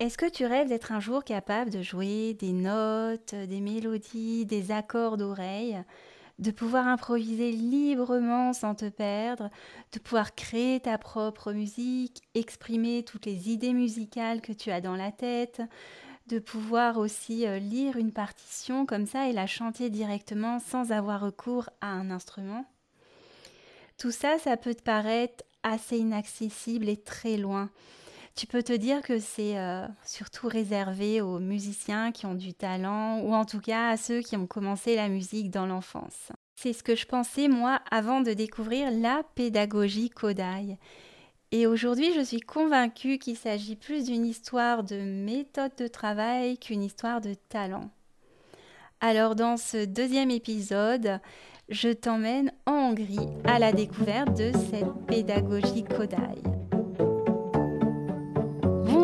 Est-ce que tu rêves d'être un jour capable de jouer des notes, des mélodies, des accords d'oreille, de pouvoir improviser librement sans te perdre, de pouvoir créer ta propre musique, exprimer toutes les idées musicales que tu as dans la tête, de pouvoir aussi euh, lire une partition comme ça et la chanter directement sans avoir recours à un instrument? Tout ça, ça peut te paraître assez inaccessible et très loin tu peux te dire que c'est euh, surtout réservé aux musiciens qui ont du talent ou en tout cas à ceux qui ont commencé la musique dans l'enfance. C'est ce que je pensais moi avant de découvrir la pédagogie Kodai. Et aujourd'hui, je suis convaincue qu'il s'agit plus d'une histoire de méthode de travail qu'une histoire de talent. Alors dans ce deuxième épisode, je t'emmène en Hongrie à la découverte de cette pédagogie Kodai.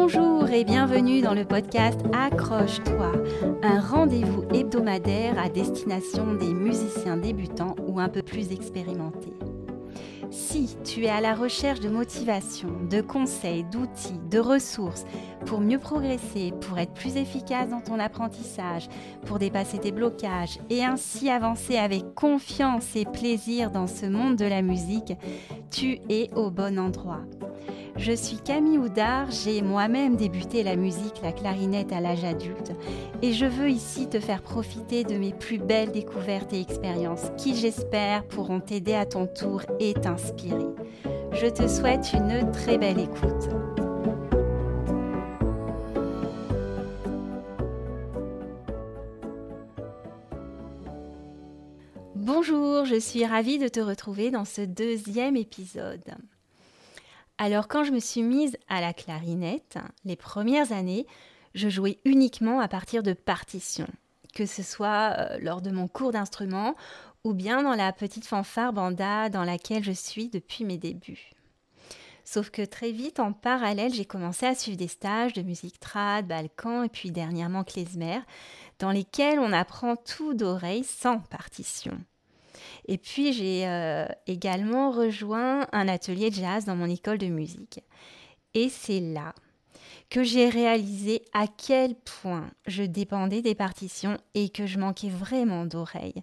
Bonjour et bienvenue dans le podcast Accroche-toi, un rendez-vous hebdomadaire à destination des musiciens débutants ou un peu plus expérimentés. Si tu es à la recherche de motivation, de conseils, d'outils, de ressources pour mieux progresser, pour être plus efficace dans ton apprentissage, pour dépasser tes blocages et ainsi avancer avec confiance et plaisir dans ce monde de la musique, tu es au bon endroit. Je suis Camille Houdard, j'ai moi-même débuté la musique, la clarinette à l'âge adulte et je veux ici te faire profiter de mes plus belles découvertes et expériences qui j'espère pourront t'aider à ton tour et t'inspirer. Je te souhaite une très belle écoute. Bonjour, je suis ravie de te retrouver dans ce deuxième épisode. Alors quand je me suis mise à la clarinette, les premières années, je jouais uniquement à partir de partitions, que ce soit euh, lors de mon cours d'instrument ou bien dans la petite fanfare banda dans laquelle je suis depuis mes débuts. Sauf que très vite, en parallèle, j'ai commencé à suivre des stages de musique trad, balkan et puis dernièrement klezmer, dans lesquels on apprend tout d'oreille sans partition. Et puis j'ai euh, également rejoint un atelier de jazz dans mon école de musique. Et c'est là que j'ai réalisé à quel point je dépendais des partitions et que je manquais vraiment d'oreilles.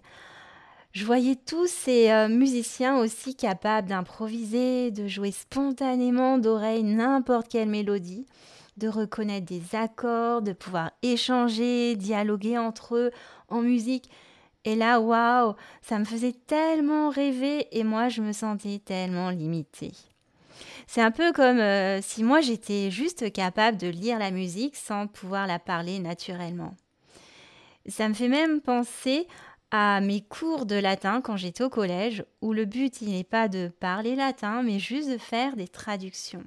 Je voyais tous ces euh, musiciens aussi capables d'improviser, de jouer spontanément d'oreilles n'importe quelle mélodie, de reconnaître des accords, de pouvoir échanger, dialoguer entre eux en musique. Et là, waouh, ça me faisait tellement rêver et moi, je me sentais tellement limitée. C'est un peu comme euh, si moi j'étais juste capable de lire la musique sans pouvoir la parler naturellement. Ça me fait même penser à mes cours de latin quand j'étais au collège, où le but il n'est pas de parler latin, mais juste de faire des traductions.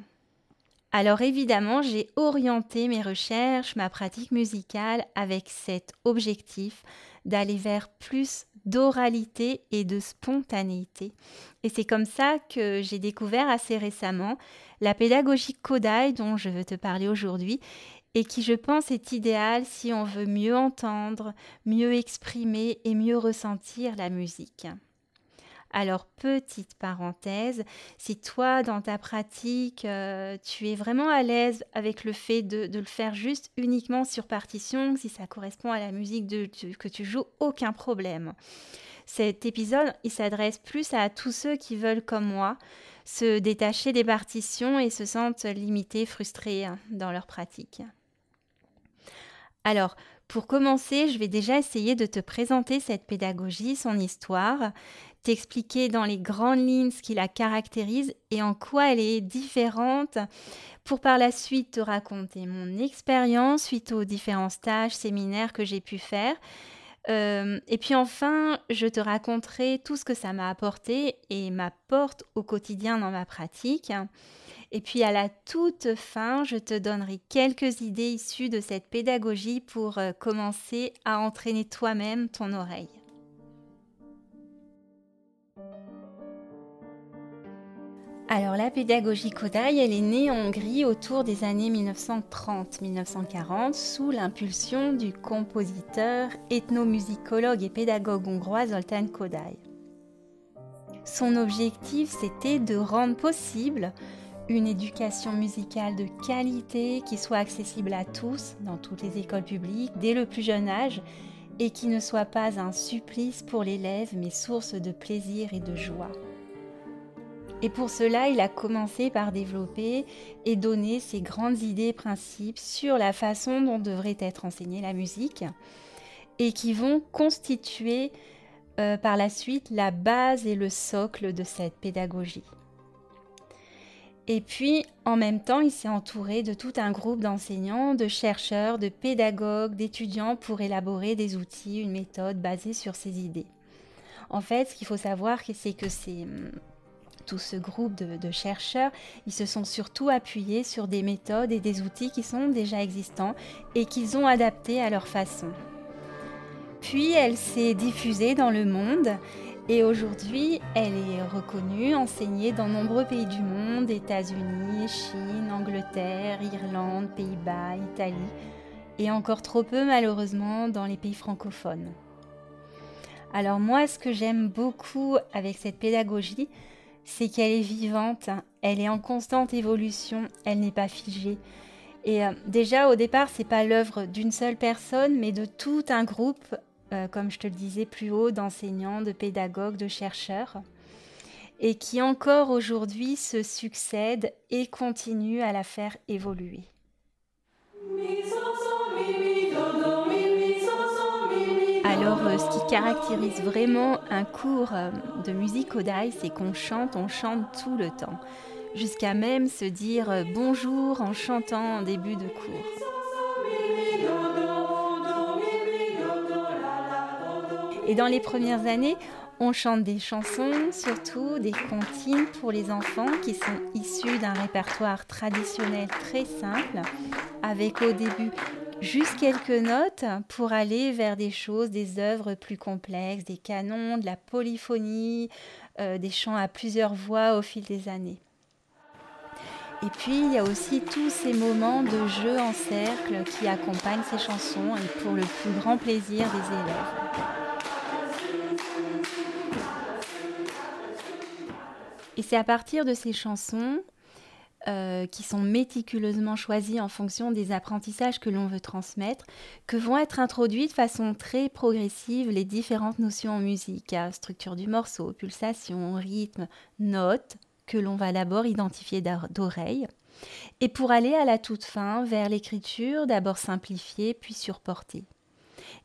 Alors évidemment, j'ai orienté mes recherches, ma pratique musicale avec cet objectif d'aller vers plus d'oralité et de spontanéité. Et c'est comme ça que j'ai découvert assez récemment la pédagogie Kodai dont je veux te parler aujourd'hui et qui je pense est idéale si on veut mieux entendre, mieux exprimer et mieux ressentir la musique. Alors, petite parenthèse, si toi, dans ta pratique, euh, tu es vraiment à l'aise avec le fait de, le faire juste uniquement sur partition, si ça correspond à la musique que tu joues, aucun problème. Cet épisode, il s'adresse plus à tous ceux qui veulent, comme moi, se détacher des partitions et se sentent limités, frustrés hein, dans leur pratique. Alors, pour commencer, je vais déjà essayer de te présenter cette pédagogie, son histoire, t'expliquer dans les grandes lignes ce qui la caractérise et en quoi elle est différente pour par la suite te raconter mon expérience suite aux différents stages, séminaires que j'ai pu faire. Euh, et puis enfin, je te raconterai tout ce que ça m'a apporté et m'apporte au quotidien dans ma pratique. Et puis à la toute fin, je te donnerai quelques idées issues de cette pédagogie pour euh, commencer à entraîner toi-même ton oreille. Alors la pédagogie Kodai, elle est née en Hongrie autour des années 1930-1940 sous l'impulsion du compositeur, ethnomusicologue et pédagogue hongrois Zoltán Kodai. Son objectif, c'était de rendre possible une éducation musicale de qualité qui soit accessible à tous dans toutes les écoles publiques dès le plus jeune âge et qui ne soit pas un supplice pour l'élève mais source de plaisir et de joie. Et pour cela, il a commencé par développer et donner ses grandes idées et principes sur la façon dont devrait être enseignée la musique et qui vont constituer euh, par la suite la base et le socle de cette pédagogie. Et puis, en même temps, il s'est entouré de tout un groupe d'enseignants, de chercheurs, de pédagogues, d'étudiants pour élaborer des outils, une méthode basée sur ces idées. En fait, ce qu'il faut savoir, c'est que hum, tout ce groupe de, chercheurs, ils se sont surtout appuyés sur des méthodes et des outils qui sont déjà existants et qu'ils ont adaptés à leur façon. Puis elle s'est diffusée dans le monde et aujourd'hui elle est reconnue, enseignée dans nombreux pays du monde, États-Unis, Chine, Angleterre, Irlande, Pays-Bas, Italie et encore trop peu malheureusement dans les pays francophones. Alors moi ce que j'aime beaucoup avec cette pédagogie, c'est qu'elle est vivante, elle est en constante évolution, elle n'est pas figée. Et euh, déjà au départ, c'est pas l'œuvre d'une seule personne, mais de tout un groupe, euh, comme je te le disais plus haut, d'enseignants, de pédagogues, de chercheurs, et qui encore aujourd'hui se succèdent et continuent à la faire évoluer. Alors, euh, ce qui caractérise vraiment un cours euh, de musique Odai, c'est qu'on chante, on chante tout le temps, jusqu'à même se dire bonjour en chantant en début de cours. Et dans les premières années, on chante des chansons, surtout des comptines pour les enfants qui sont issus d'un répertoire traditionnel très simple, avec au début juste quelques notes pour aller vers des choses, des œuvres plus complexes, des canons, de la polyphonie, euh, des chants à plusieurs voix au fil des années. Et puis il y a aussi tous ces moments de jeu en cercle qui accompagnent ces chansons et pour le plus grand plaisir des élèves. Et c'est à partir de ces chansons euh, qui sont méticuleusement choisis en fonction des apprentissages que l'on veut transmettre, que vont être introduites de façon très progressive les différentes notions en musique, hein, structure du morceau, pulsation, rythme, notes, que l'on va d'abord identifier d'oreille, et pour aller à la toute fin vers l'écriture, d'abord simplifiée, puis surportée.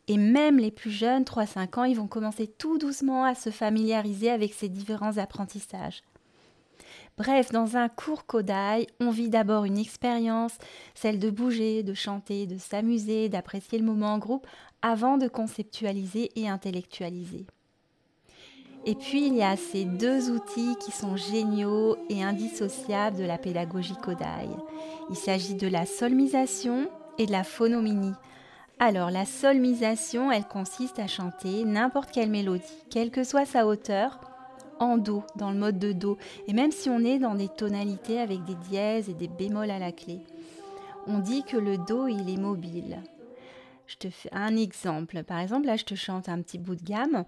Et même les plus jeunes, 3-5 ans, ils vont commencer tout doucement à se familiariser avec ces différents apprentissages. Bref, dans un cours Kodai, on vit d'abord une expérience, celle de bouger, de chanter, de s'amuser, d'apprécier le moment en groupe, avant de conceptualiser et intellectualiser. Et puis, il y a ces deux outils qui sont géniaux et indissociables de la pédagogie Kodai. Il s'agit de la solmisation et de la phonomini. Alors, la solmisation, elle consiste à chanter n'importe quelle mélodie, quelle que soit sa hauteur, en Do, dans le mode de Do. Et même si on est dans des tonalités avec des dièses et des bémols à la clé, on dit que le Do, il est mobile. Je te fais un exemple. Par exemple, là, je te chante un petit bout de gamme.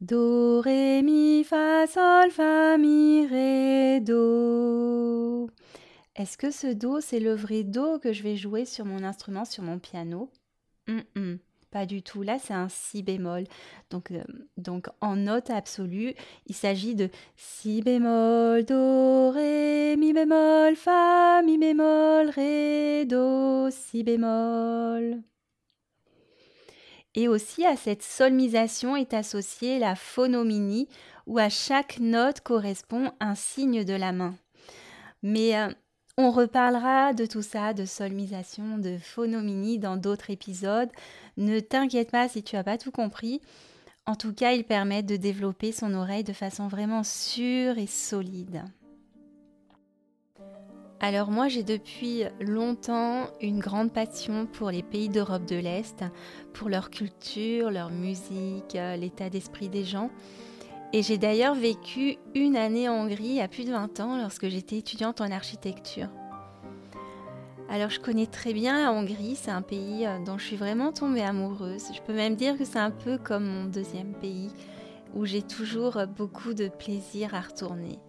Do, Ré, Mi, Fa, Sol, Fa, Mi, Ré, Do. Est-ce que ce Do, c'est le vrai Do que je vais jouer sur mon instrument, sur mon piano? Pas du tout. Là, c'est un si bémol. Donc, euh, donc en note absolue, il s'agit de si bémol, do, ré, mi bémol, fa, mi bémol, ré, do, si bémol. Et aussi à cette solmisation est associée la phonomini, où à chaque note correspond un signe de la main. Mais euh, on reparlera de tout ça, de solmisation, de phonomini dans d'autres épisodes. Ne t'inquiète pas si tu n'as pas tout compris. En tout cas, ils permettent de développer son oreille de façon vraiment sûre et solide. Alors moi j'ai depuis longtemps une grande passion pour les pays d'Europe de l'Est, pour leur culture, leur musique, l'état d'esprit des gens. Et j'ai d'ailleurs vécu une année en Hongrie a plus de 20 ans lorsque j'étais étudiante en architecture. Alors je connais très bien la Hongrie, c'est un pays euh, dont je suis vraiment tombée amoureuse. Je peux même dire que c'est un peu comme mon deuxième pays où j'ai toujours beaucoup de plaisir à retourner.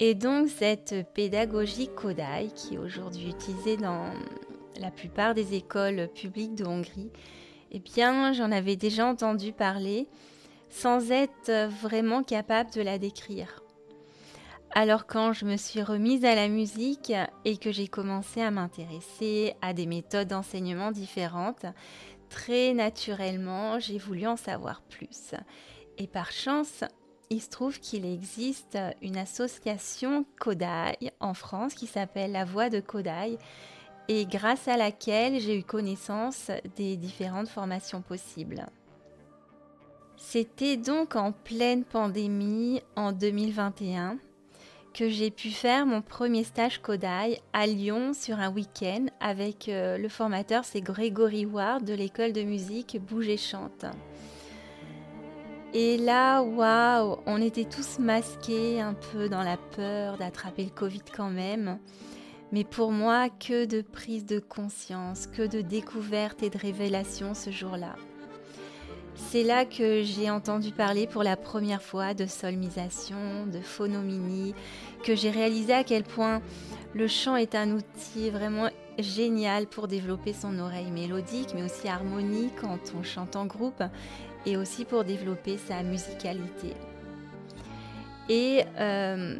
Et donc cette pédagogie Kodai, qui est aujourd'hui utilisée dans la plupart des écoles publiques de Hongrie, eh bien j'en avais déjà entendu parler sans être vraiment capable de la décrire. Alors quand je me suis remise à la musique et que j'ai commencé à m'intéresser à des méthodes d'enseignement différentes, très naturellement, j'ai voulu en savoir plus. Et par chance, il se trouve qu'il existe une association Kodai en France qui s'appelle La Voix de Kodai et grâce à laquelle j'ai eu connaissance des différentes formations possibles. C'était donc en pleine pandémie en 2021 que j'ai pu faire mon premier stage Kodai à Lyon sur un week-end avec euh, le formateur, c'est Grégory Ward de l'école de musique Bouge et Chante. Et là, waouh, on était tous masqués un peu dans la peur d'attraper le Covid quand même. Mais pour moi, que de prise de conscience, que de découverte et de révélation ce jour-là. C'est là que j'ai entendu parler pour la première fois de solmisation, de phonomini, que j'ai réalisé à quel point le chant est un outil vraiment génial pour développer son oreille mélodique, mais aussi harmonique quand on chante en groupe, et aussi pour développer sa musicalité. Et euh,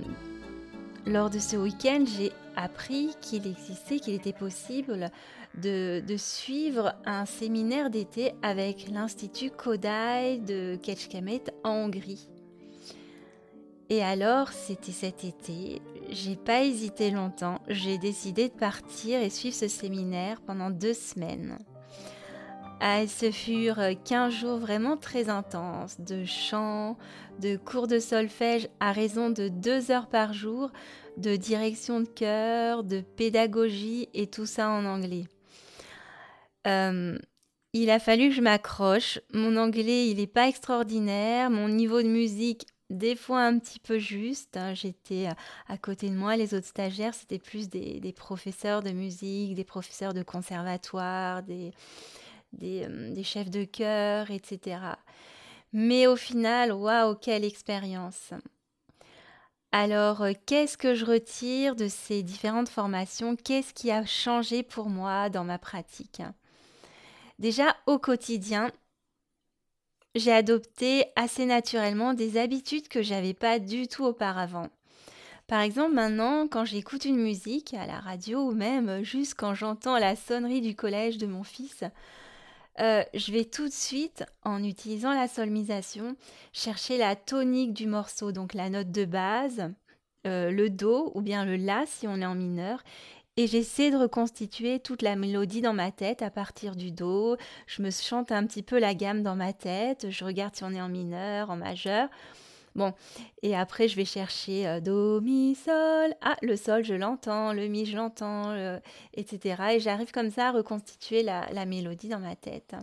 lors de ce week-end, j'ai appris qu'il existait, qu'il était possible de, suivre un séminaire d'été avec l'Institut Kodai de Kecskemét en Hongrie. Et alors, c'était cet été, j'ai pas hésité longtemps, j'ai décidé de partir et suivre ce séminaire pendant deux semaines. Ah, ce furent 15 jours vraiment très intenses, de chant, de cours de solfège à raison de deux heures par jour, de direction de chœur, de pédagogie et tout ça en anglais. Euh, il a fallu que je m'accroche. Mon anglais, il n'est pas extraordinaire. Mon niveau de musique, des fois un petit peu juste. Hein. J'étais à côté de moi, les autres stagiaires, c'était plus des, professeurs de musique, des professeurs de conservatoire, des, des, euh, chefs de chœur, etc. Mais au final, waouh, quelle expérience! Alors, euh, qu'est-ce que je retire de ces différentes formations? Qu'est-ce qui a changé pour moi dans ma pratique? Déjà, au quotidien, j'ai adopté assez naturellement des habitudes que j'avais pas du tout auparavant. Par exemple, maintenant, quand j'écoute une musique à la radio ou même juste quand j'entends la sonnerie du collège de mon fils, euh, je vais tout de suite, en utilisant la solmisation, chercher la tonique du morceau, donc la note de base, euh, le Do ou bien le La si on est en mineur, et j'essaie de reconstituer toute la mélodie dans ma tête à partir du Do. Je me chante un petit peu la gamme dans ma tête. Je regarde si on est en mineur, en majeur. Bon, et après je vais chercher euh, Do, Mi, Sol. Ah, le Sol, je l'entends, le Mi, je l'entends, etc. Et j'arrive comme ça à reconstituer la, mélodie dans ma tête.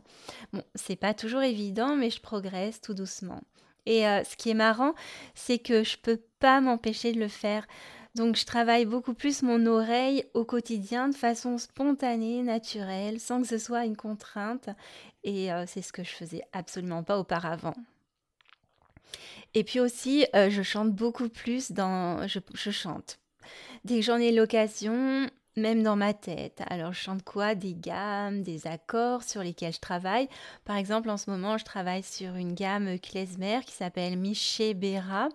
Bon, c'est pas toujours évident, mais je progresse tout doucement. Et euh, ce qui est marrant, c'est que je peux pas m'empêcher de le faire. Donc je travaille beaucoup plus mon oreille au quotidien de façon spontanée, naturelle, sans que ce soit une contrainte. Et euh, c'est ce que je faisais absolument pas auparavant. Et puis aussi, euh, je chante beaucoup plus dans... Je, chante. Dès que j'en ai l'occasion, même dans ma tête. Alors je chante quoi? Des gammes, des accords sur lesquels je travaille. Par exemple, en ce moment, je travaille sur une gamme klezmer qui s'appelle Miché Bera.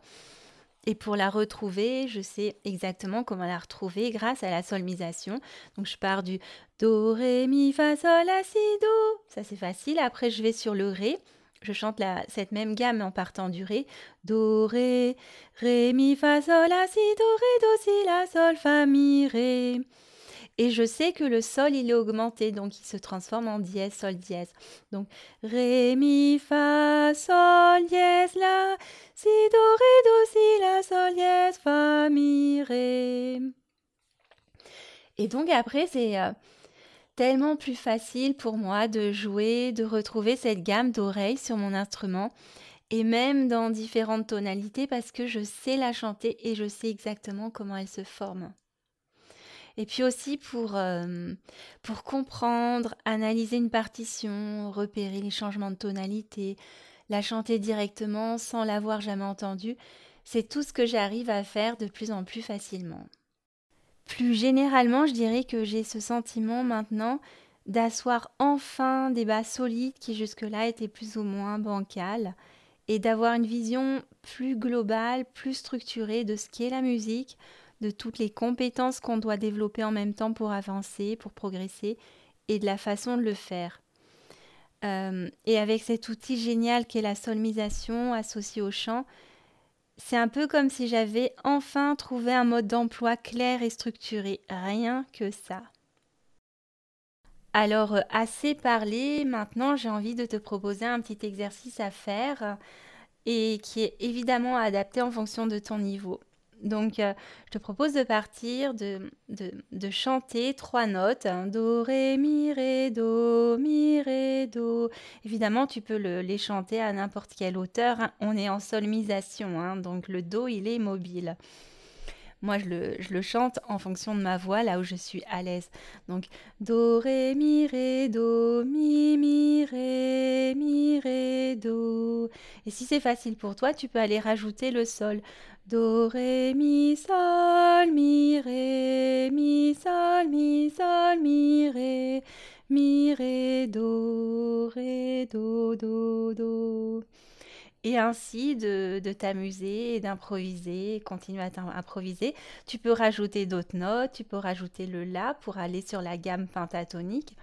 Et pour la retrouver, je sais exactement comment la retrouver grâce à la solmisation. Donc je pars du Do, Ré, Mi, Fa, Sol, La, Si, Do. Ça c'est facile. Après je vais sur le Ré. Je chante cette même gamme en partant du Ré. Do, Ré, Ré, Mi, Fa, Sol, La, Si, Do, Ré, Do, Si, La, Sol, Fa, Mi, Ré. Et je sais que le sol, il est augmenté, donc il se transforme en dièse, sol, dièse. Donc, ré, mi, fa, sol, dièse, la, si, do, ré, do, si, la, sol, dièse, fa, mi, ré. Et donc après, c'est euh, tellement plus facile pour moi de jouer, de retrouver cette gamme d'oreilles sur mon instrument et même dans différentes tonalités parce que je sais la chanter et je sais exactement comment elle se forme. Et puis aussi pour, euh, pour comprendre, analyser une partition, repérer les changements de tonalité, la chanter directement sans l'avoir jamais entendue, c'est tout ce que j'arrive à faire de plus en plus facilement. Plus généralement, je dirais que j'ai ce sentiment maintenant d'asseoir enfin des bases solides qui jusque-là étaient plus ou moins bancales et d'avoir une vision plus globale, plus structurée de ce qu'est la musique, de toutes les compétences qu'on doit développer en même temps pour avancer, pour progresser, et de la façon de le faire. Euh, et avec cet outil génial qu'est la solmisation associée au chant, c'est un peu comme si j'avais enfin trouvé un mode d'emploi clair et structuré, rien que ça. Alors, euh, assez parlé, maintenant j'ai envie de te proposer un petit exercice à faire et qui est évidemment adapté en fonction de ton niveau. Donc, euh, je te propose de partir, de, de, chanter trois notes. Hein. do, ré, mi, ré, do, mi, ré, do. Évidemment, tu peux les chanter à n'importe quelle hauteur. Hein. On est en solmisation, hein, donc le do, il est mobile. Moi, je le, je le, chante en fonction de ma voix, là où je suis à l'aise. Donc, do, ré, mi, ré, do, mi, mi, ré, mi, ré, do. Et si c'est facile pour toi, tu peux aller rajouter le sol. Do, ré, mi, sol, mi, ré, mi, sol, mi, sol, mi, ré, mi, ré, do, ré, do, do, do et ainsi de, t'amuser et d'improviser, continuer à improviser. Tu peux rajouter d'autres notes, tu peux rajouter le La pour aller sur la gamme pentatonique.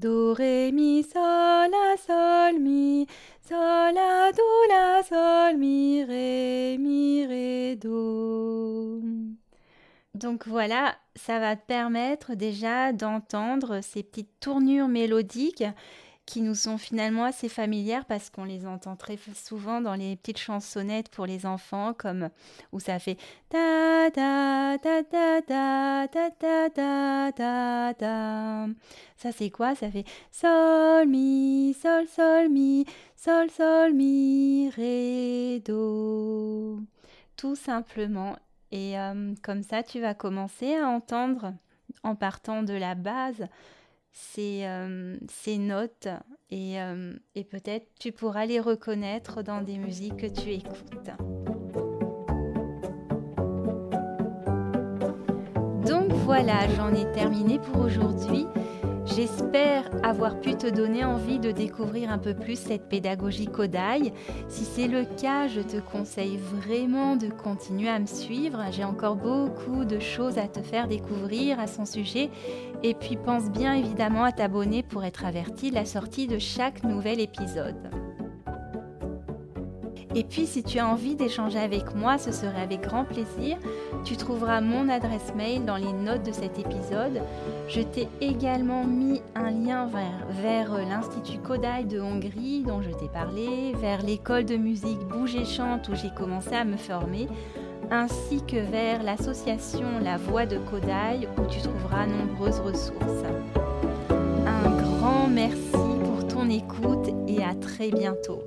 Do, ré, mi, sol, la, sol, mi, sol, la, do, la, sol, mi, ré, mi, ré, do. Donc voilà, ça va te permettre déjà d'entendre ces petites tournures mélodiques qui nous sont finalement assez familières parce qu'on les entend très souvent dans les petites chansonnettes pour les enfants, comme où ça fait ta ta ta ta ta ta ta ta ta ta. Ça c'est quoi? Ça fait sol mi sol sol mi sol sol mi ré do. Tout simplement. Et comme ça, tu vas commencer à entendre en partant de la base ces, euh, ces notes euh, et peut-être tu pourras les reconnaître dans des musiques que tu écoutes. Donc voilà, j'en ai terminé pour aujourd'hui. J'espère avoir pu te donner envie de découvrir un peu plus cette pédagogie Kodai. Si c'est le cas, je te conseille vraiment de continuer à me suivre. J'ai encore beaucoup de choses à te faire découvrir à son sujet. Et puis pense bien évidemment à t'abonner pour être averti de la sortie de chaque nouvel épisode. Et puis si tu as envie d'échanger avec moi, ce serait avec grand plaisir. Tu trouveras mon adresse mail dans les notes de cet épisode. Je t'ai également mis un lien vers, vers l'Institut Kodai de Hongrie dont je t'ai parlé, vers l'école de musique Bouge et Chante où j'ai commencé à me former, ainsi que vers l'association La Voix de Kodai où tu trouveras nombreuses ressources. Un grand merci pour ton écoute et à très bientôt.